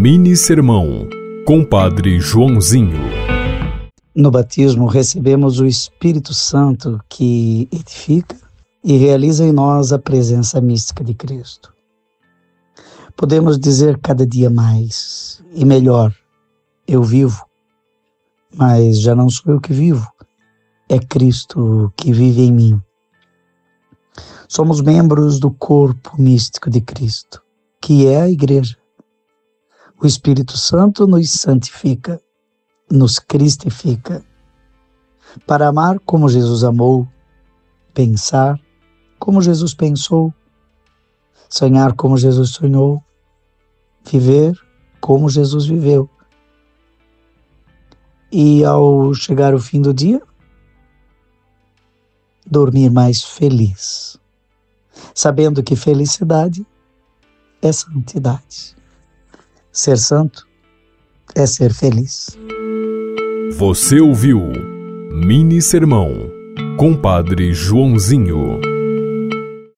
Mini Sermão, Compadre Joãozinho. No batismo recebemos o Espírito Santo que edifica e realiza em nós a presença mística de Cristo. Podemos dizer cada dia mais e melhor: eu vivo, mas já não sou eu que vivo, é Cristo que vive em mim. Somos membros do corpo místico de Cristo, que é a Igreja. O Espírito Santo nos santifica, nos cristifica, para amar como Jesus amou, pensar como Jesus pensou, sonhar como Jesus sonhou, viver como Jesus viveu. E ao chegar o fim do dia, dormir mais feliz, sabendo que felicidade é santidade. Ser santo é ser feliz. Você ouviu Mini Sermão, Compadre Joãozinho.